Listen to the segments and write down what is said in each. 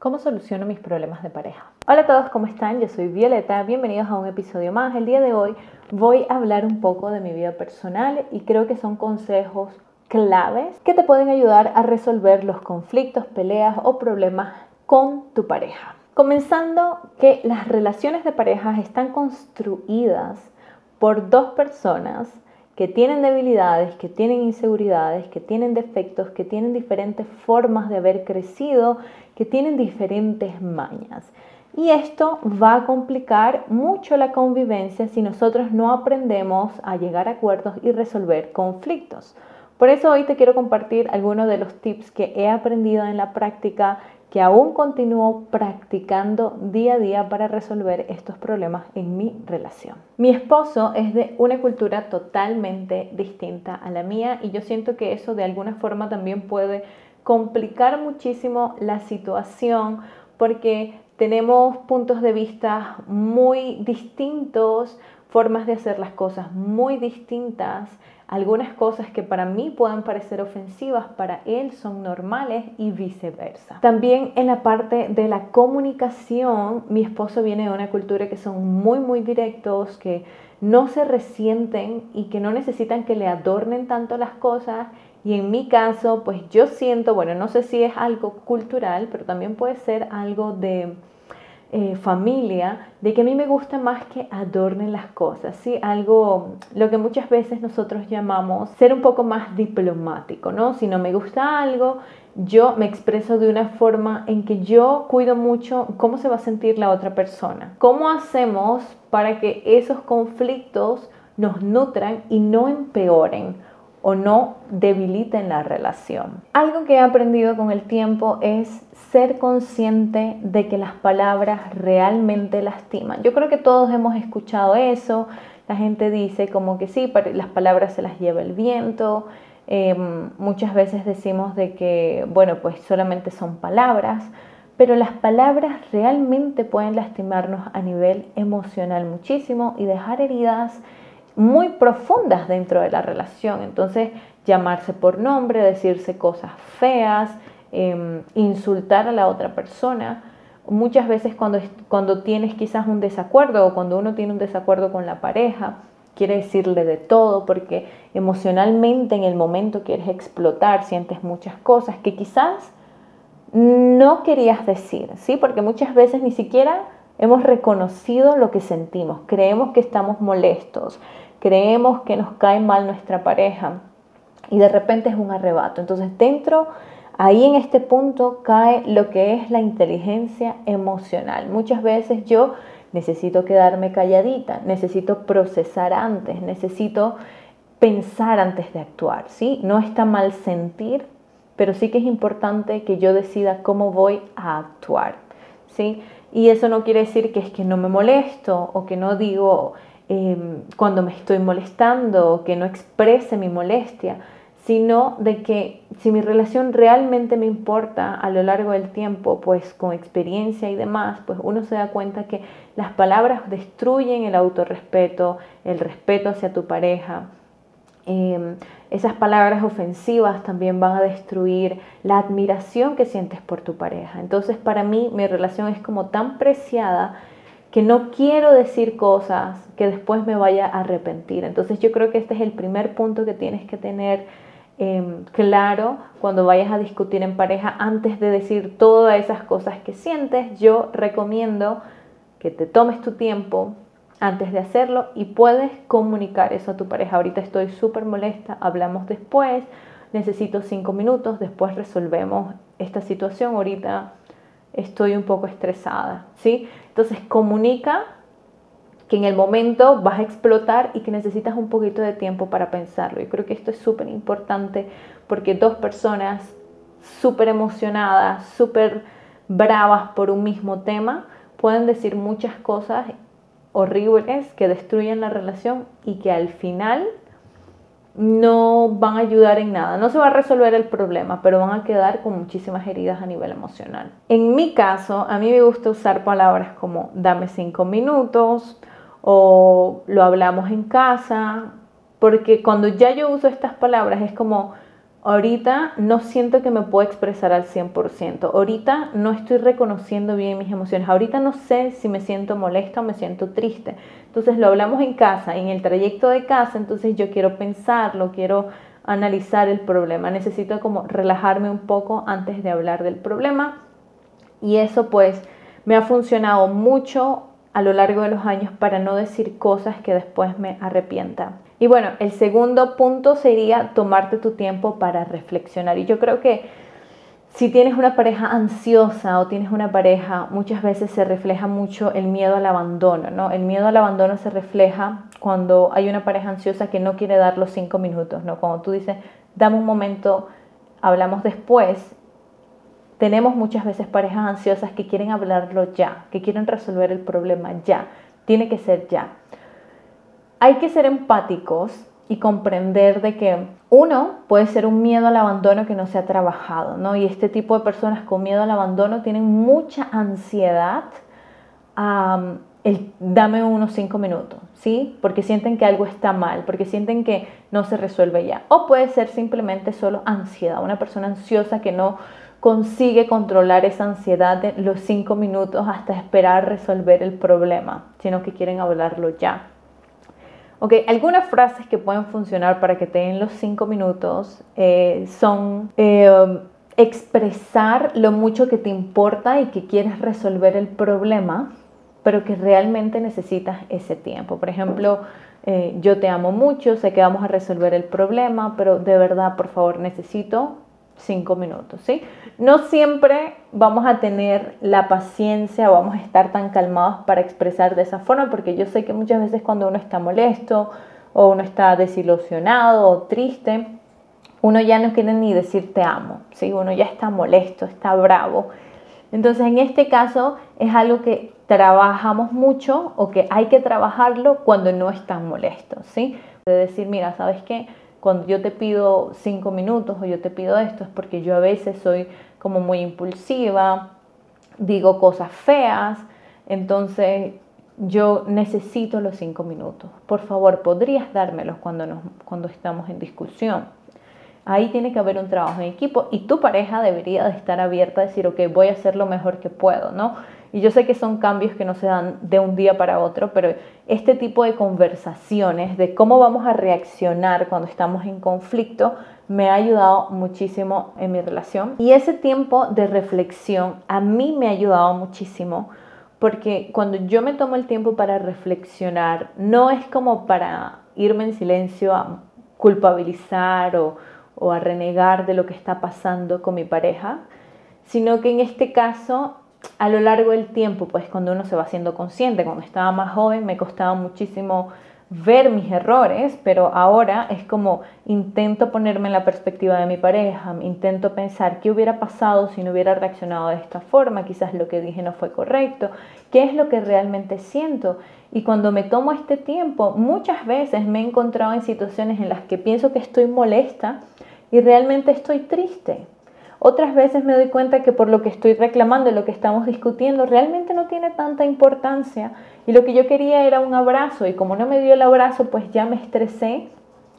¿Cómo soluciono mis problemas de pareja? Hola a todos, ¿cómo están? Yo soy Violeta, bienvenidos a un episodio más. El día de hoy voy a hablar un poco de mi vida personal y creo que son consejos claves que te pueden ayudar a resolver los conflictos, peleas o problemas con tu pareja. Comenzando que las relaciones de pareja están construidas por dos personas que tienen debilidades, que tienen inseguridades, que tienen defectos, que tienen diferentes formas de haber crecido, que tienen diferentes mañas. Y esto va a complicar mucho la convivencia si nosotros no aprendemos a llegar a acuerdos y resolver conflictos. Por eso hoy te quiero compartir algunos de los tips que he aprendido en la práctica que aún continúo practicando día a día para resolver estos problemas en mi relación. Mi esposo es de una cultura totalmente distinta a la mía y yo siento que eso de alguna forma también puede complicar muchísimo la situación porque tenemos puntos de vista muy distintos, formas de hacer las cosas muy distintas algunas cosas que para mí puedan parecer ofensivas, para él son normales y viceversa. También en la parte de la comunicación, mi esposo viene de una cultura que son muy, muy directos, que no se resienten y que no necesitan que le adornen tanto las cosas. Y en mi caso, pues yo siento, bueno, no sé si es algo cultural, pero también puede ser algo de eh, familia, de que a mí me gusta más que adornen las cosas, ¿sí? Algo, lo que muchas veces nosotros llamamos ser un poco más diplomático, ¿no? Si no me gusta algo, yo me expreso de una forma en que yo cuido mucho cómo se va a sentir la otra persona. ¿Cómo hacemos para que esos conflictos nos nutran y no empeoren? O no debiliten la relación. Algo que he aprendido con el tiempo es ser consciente de que las palabras realmente lastiman. Yo creo que todos hemos escuchado eso. La gente dice como que sí, las palabras se las lleva el viento. Em, muchas veces decimos de que, bueno, pues solamente son palabras, pero las palabras realmente pueden lastimarnos a nivel emocional muchísimo y dejar heridas muy profundas dentro de la relación. Entonces, llamarse por nombre, decirse cosas feas, Em, insultar a la otra persona. Muchas veces cuando, cuando tienes quizás un desacuerdo o cuando uno tiene un desacuerdo con la pareja, quiere decirle de todo porque emocionalmente en el momento quieres explotar, sientes muchas cosas que quizás no querías decir, ¿sí? Porque muchas veces ni siquiera hemos reconocido lo que sentimos, creemos que estamos molestos, creemos que nos cae mal nuestra pareja y de repente es un arrebato. Entonces dentro Ahí en este punto cae lo que es la inteligencia emocional. Muchas veces yo necesito quedarme calladita, necesito procesar antes, necesito pensar antes de actuar, ¿sí? No está mal sentir, pero sí que es importante que yo decida cómo voy a actuar, ¿sí? Y eso no quiere decir que es que no me molesto o que no digo em, cuando me estoy molestando o que no exprese mi molestia, sino de que si mi relación realmente me importa a lo largo del tiempo, pues con experiencia y demás, pues uno se da cuenta que las palabras destruyen el autorrespeto, el respeto hacia tu pareja. Em, esas palabras ofensivas también van a destruir la admiración que sientes por tu pareja. Entonces para mí mi relación es como tan preciada que no quiero decir cosas que después me vaya a arrepentir. Entonces yo creo que este es el primer punto que tienes que tener Em, claro cuando vayas a discutir en pareja antes de decir todas esas cosas que sientes. Yo recomiendo que te tomes tu tiempo antes de hacerlo y puedes comunicar eso a tu pareja. Ahorita estoy súper molesta, hablamos después, necesito cinco minutos, después resolvemos esta situación, ahorita estoy un poco estresada, ¿sí? Entonces comunica que en el momento vas a explotar y que necesitas un poquito de tiempo para pensarlo. Yo creo que esto es súper importante porque dos personas súper emocionadas, súper bravas por un mismo tema, pueden decir muchas cosas horribles que destruyen la relación y que al final no van a ayudar en nada. No se va a resolver el problema, pero van a quedar con muchísimas heridas a nivel emocional. En mi caso, a mí me gusta usar palabras como dame cinco minutos, o lo hablamos en casa, porque cuando ya yo uso estas palabras es como Ahorita no siento que me puedo expresar al 100%. Ahorita no estoy reconociendo bien mis emociones. Ahorita no sé si me siento molesta o me siento triste. Entonces lo hablamos en casa, en el trayecto de casa, entonces yo quiero pensarlo, quiero analizar el problema. Necesito como relajarme un poco antes de hablar del problema. Y eso pues me ha funcionado mucho a lo largo de los años para no decir cosas que después me arrepienta. Y bueno, el segundo punto sería tomarte tu tiempo para reflexionar. Y yo creo que si tienes una pareja ansiosa o tienes una pareja, muchas veces se refleja mucho el miedo al abandono, ¿no? El miedo al abandono se refleja cuando hay una pareja ansiosa que no quiere dar los cinco minutos, ¿no? Cuando tú dices, dame un momento, hablamos después. Tenemos muchas veces parejas ansiosas que quieren hablarlo ya, que quieren resolver el problema ya. Tiene que ser ya hay que ser empáticos y comprender de que uno puede ser un miedo al abandono que no se ha trabajado, ¿no? Y este tipo de personas con miedo al abandono tienen mucha ansiedad el dame unos cinco minutos, ¿sí? Porque sienten que algo está mal, porque sienten que no se resuelve ya. O puede ser simplemente solo ansiedad, una persona ansiosa que no consigue controlar esa ansiedad de los cinco minutos hasta esperar resolver el problema, sino que quieren hablarlo ya. Ok, algunas frases que pueden funcionar para que te den los cinco minutos eh, son eh, expresar lo mucho que te importa y que quieres resolver el problema, pero que realmente necesitas ese tiempo. Por ejemplo, eh, yo te amo mucho, sé que vamos a resolver el problema, pero de verdad, por favor, necesito cinco minutos, ¿sí? No siempre vamos a tener la paciencia vamos a estar tan calmados para expresar de esa forma, porque yo sé que muchas veces cuando uno está molesto o uno está desilusionado o triste, uno ya no quiere ni decir te amo, ¿sí? Uno ya está molesto, está bravo. Entonces, en este caso es algo que trabajamos mucho o que hay que trabajarlo cuando no están molestos, ¿sí? De decir, mira, ¿sabes qué? Cuando yo te pido cinco minutos o yo te pido esto es porque yo a veces soy como muy impulsiva, digo cosas feas, entonces yo necesito los cinco minutos. Por favor, ¿podrías dármelos cuando, nos, cuando estamos en discusión? Ahí tiene que haber un trabajo en equipo y tu pareja debería de estar abierta a decir, ok, voy a hacer lo mejor que puedo, ¿no? Y yo sé que son cambios que no se dan de un día para otro, pero este tipo de conversaciones de cómo vamos a reaccionar cuando estamos en conflicto me ha ayudado muchísimo en mi relación. Y ese tiempo de reflexión a mí me ha ayudado muchísimo porque cuando yo me tomo el tiempo para reflexionar, no es como para irme en silencio a culpabilizar o, o a renegar de lo que está pasando con mi pareja, sino que en este caso a lo largo del tiempo, pues cuando uno se va haciendo consciente, cuando estaba más joven me costaba muchísimo ver mis errores, pero ahora es como intento ponerme en la perspectiva de mi pareja, intento pensar qué hubiera pasado si no hubiera reaccionado de esta forma, quizás lo que dije no fue correcto, qué es lo que realmente siento. Y cuando me tomo este tiempo, muchas veces me he encontrado en situaciones en las que pienso que estoy molesta y realmente estoy triste. Otras veces me doy cuenta que por lo que estoy reclamando, lo que estamos discutiendo, realmente no tiene tanta importancia y lo que yo quería era un abrazo y como no me dio el abrazo, pues ya me estresé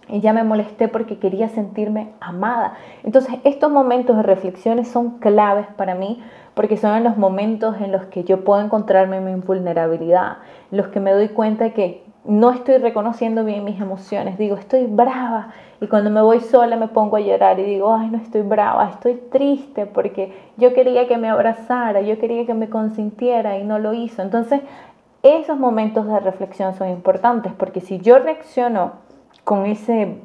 y ya me molesté porque quería sentirme amada. Entonces estos momentos de reflexiones son claves para mí porque son los momentos en los que yo puedo encontrarme en mi vulnerabilidad, en los que me doy cuenta que no estoy reconociendo bien mis emociones, digo, estoy brava y cuando me voy sola me pongo a llorar y digo, ay, no estoy brava, estoy triste porque yo quería que me abrazara, yo quería que me consintiera y no lo hizo. Entonces, esos momentos de reflexión son importantes porque si yo reacciono con ese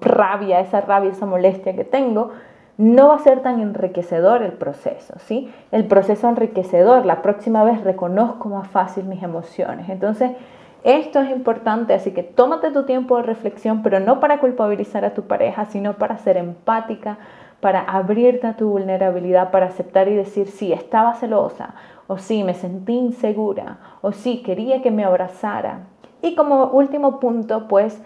rabia, esa rabia, esa molestia que tengo, no va a ser tan enriquecedor el proceso, ¿sí? El proceso enriquecedor, la próxima vez reconozco más fácil mis emociones. Entonces, esto es importante, así que tómate tu tiempo de reflexión, pero no para culpabilizar a tu pareja, sino para ser empática, para abrirte a tu vulnerabilidad, para aceptar y decir, sí, estaba celosa, o sí, me sentí insegura, o sí, quería que me abrazara. Y como último punto, pues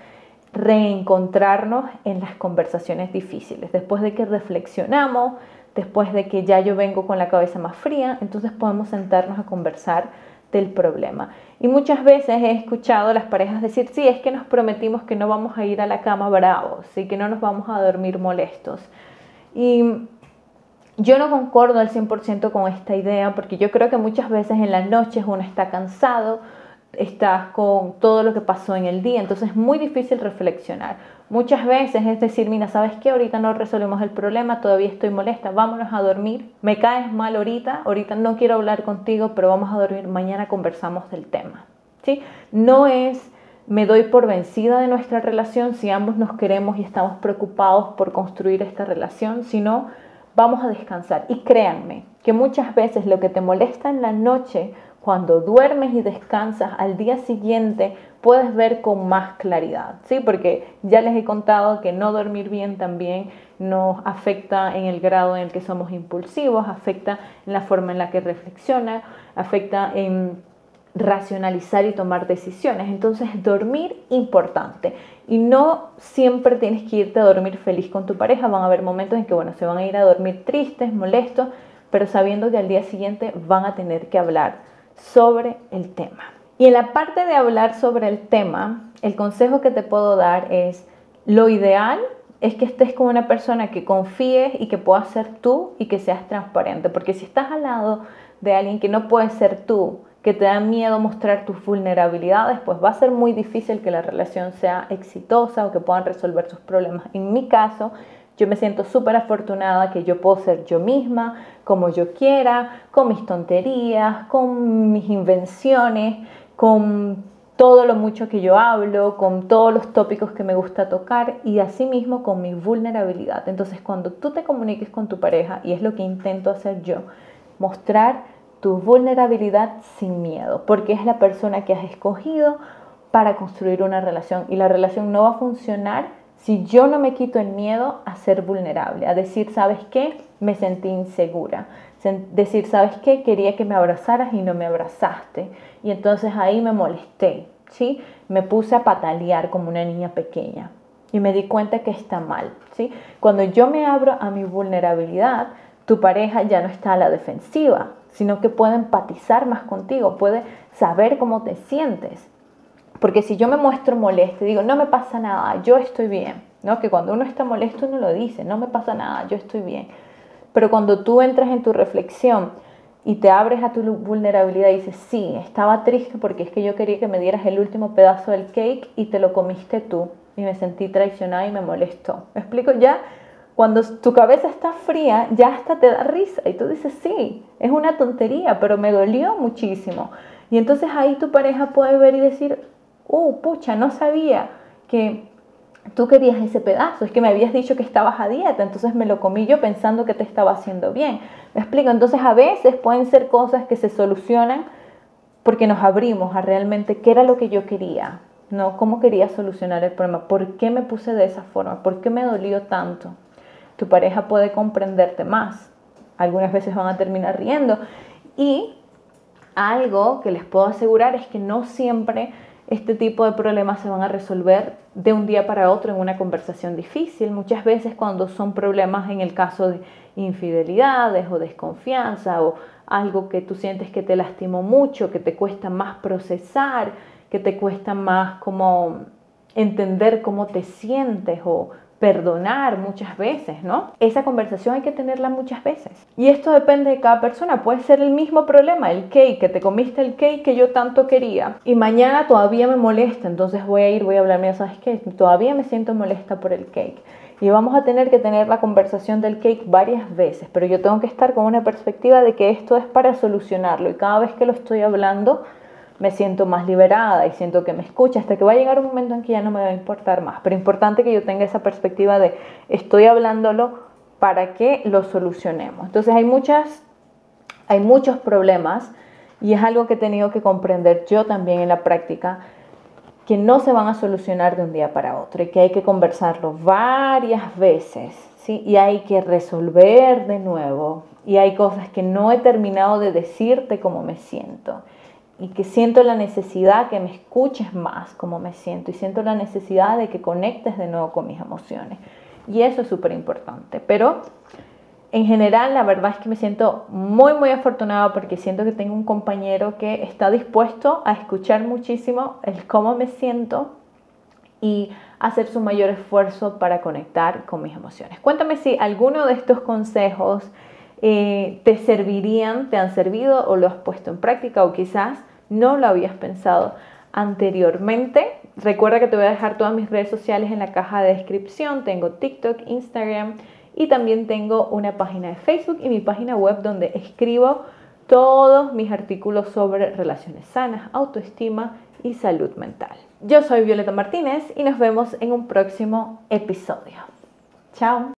reencontrarnos en las conversaciones difíciles. Después de que reflexionamos, después de que ya yo vengo con la cabeza más fría, entonces podemos sentarnos a conversar del problema. Y muchas veces he escuchado a las parejas decir, sí, es que nos prometimos que no vamos a ir a la cama bravos y que no nos vamos a dormir molestos. Y yo no concordo al 100% con esta idea porque yo creo que muchas veces en las noches uno está cansado, estás con todo lo que pasó en el día, entonces es muy difícil reflexionar. Muchas veces es decir, mira, ¿sabes qué? Ahorita no resolvemos el problema, todavía estoy molesta, vámonos a dormir. Me caes mal ahorita, ahorita no quiero hablar contigo, pero vamos a dormir, mañana conversamos del tema. ¿Sí? No es me doy por vencida de nuestra relación si ambos nos queremos y estamos preocupados por construir esta relación, sino vamos a descansar. Y créanme que muchas veces lo que te molesta en la noche cuando duermes y descansas al día siguiente puedes ver con más claridad, ¿sí? Porque ya les he contado que no dormir bien también nos afecta en el grado en el que somos impulsivos, afecta en la forma en la que reflexiona, afecta en racionalizar y tomar decisiones. Entonces, dormir importante. Y no siempre tienes que irte a dormir feliz con tu pareja. Van a haber momentos en que, bueno, se van a ir a dormir tristes, molestos, pero sabiendo que al día siguiente van a tener que hablar sobre el tema. Y en la parte de hablar sobre el tema, el consejo que te puedo dar es, lo ideal es que estés con una persona que confíes y que puedas ser tú y que seas transparente, porque si estás al lado de alguien que no puede ser tú, que te da miedo mostrar tus vulnerabilidades, pues va a ser muy difícil que la relación sea exitosa o que puedan resolver sus problemas. En mi caso, yo me siento súper afortunada que yo puedo ser yo misma, como yo quiera, con mis tonterías, con mis invenciones, con todo lo mucho que yo hablo, con todos los tópicos que me gusta tocar y asimismo con mi vulnerabilidad. Entonces cuando tú te comuniques con tu pareja, y es lo que intento hacer yo, mostrar tu vulnerabilidad sin miedo, porque es la persona que has escogido para construir una relación y la relación no va a funcionar si yo no me quito el miedo a ser vulnerable, a decir, ¿sabes qué? Me sentí insegura. Decir, ¿sabes qué? Quería que me abrazaras y no me abrazaste. Y entonces ahí me molesté, ¿sí? Me puse a patalear como una niña pequeña. Y me di cuenta que está mal, ¿sí? Cuando yo me abro a mi vulnerabilidad, tu pareja ya no está a la defensiva, sino que puede empatizar más contigo, puede saber cómo te sientes. Porque si yo me muestro molesta y digo, no me pasa nada, yo estoy bien, ¿no? Que cuando uno está molesto uno lo dice, no me pasa nada, yo estoy bien. Pero cuando tú entras en tu reflexión y te abres a tu vulnerabilidad y dices, sí, estaba triste porque es que yo quería que me dieras el último pedazo del cake y te lo comiste tú y me sentí traicionada y me molestó. ¿Me explico? Ya cuando tu cabeza está fría, ya hasta te da risa y tú dices, sí, es una tontería, pero me dolió muchísimo. Y entonces ahí tu pareja puede ver y decir, uh, pucha, no sabía que tú querías ese pedazo, es que me habías dicho que estabas a dieta, entonces me lo comí yo pensando que te estaba haciendo bien. ¿Me explico? Entonces a veces pueden ser cosas que se solucionan porque nos abrimos a realmente qué era lo que yo quería, ¿no? ¿Cómo quería solucionar el problema? ¿Por qué me puse de esa forma? ¿Por qué me dolió tanto? Tu pareja puede comprenderte más. Algunas veces van a terminar riendo. Y algo que les puedo asegurar es que no siempre este tipo de problemas se van a resolver de un día para otro en una conversación difícil. Muchas veces cuando son problemas en el caso de infidelidades o desconfianza o algo que tú sientes que te lastimó mucho, que te cuesta más procesar, que te cuesta más como entender cómo te sientes o perdonar muchas veces, ¿no? Esa conversación hay que tenerla muchas veces. Y esto depende de cada persona. Puede ser el mismo problema, el cake, que te comiste el cake que yo tanto quería y mañana todavía me molesta, entonces voy a ir, voy a hablar, mira, ¿sabes qué? Todavía me siento molesta por el cake. Y vamos a tener que tener la conversación del cake varias veces, pero yo tengo que estar con una perspectiva de que esto es para solucionarlo y cada vez que lo estoy hablando, me siento más liberada y siento que me escucha hasta que va a llegar un momento en que ya no me va a importar más. Pero importante que yo tenga esa perspectiva de estoy hablándolo para que lo solucionemos. Entonces hay muchas hay muchos problemas y es algo que he tenido que comprender yo también en la práctica que no se van a solucionar de un día para otro y que hay que conversarlo varias veces, ¿sí? Y hay que resolver de nuevo y hay cosas que no he terminado de decirte cómo me siento y que siento la necesidad que me escuches más como me siento y siento la necesidad de que conectes de nuevo con mis emociones. Y eso es súper importante. Pero en general, la verdad es que me siento muy, muy afortunada porque siento que tengo un compañero que está dispuesto a escuchar muchísimo el cómo me siento y hacer su mayor esfuerzo para conectar con mis emociones. Cuéntame si alguno de estos consejos eh, te servirían, te han servido o lo has puesto en práctica o quizás no lo habías pensado anteriormente. Recuerda que te voy a dejar todas mis redes sociales en la caja de descripción. Tengo TikTok, Instagram y también tengo una página de Facebook y mi página web donde escribo todos mis artículos sobre relaciones sanas, autoestima y salud mental. Yo soy Violeta Martínez y nos vemos en un próximo episodio. Chao.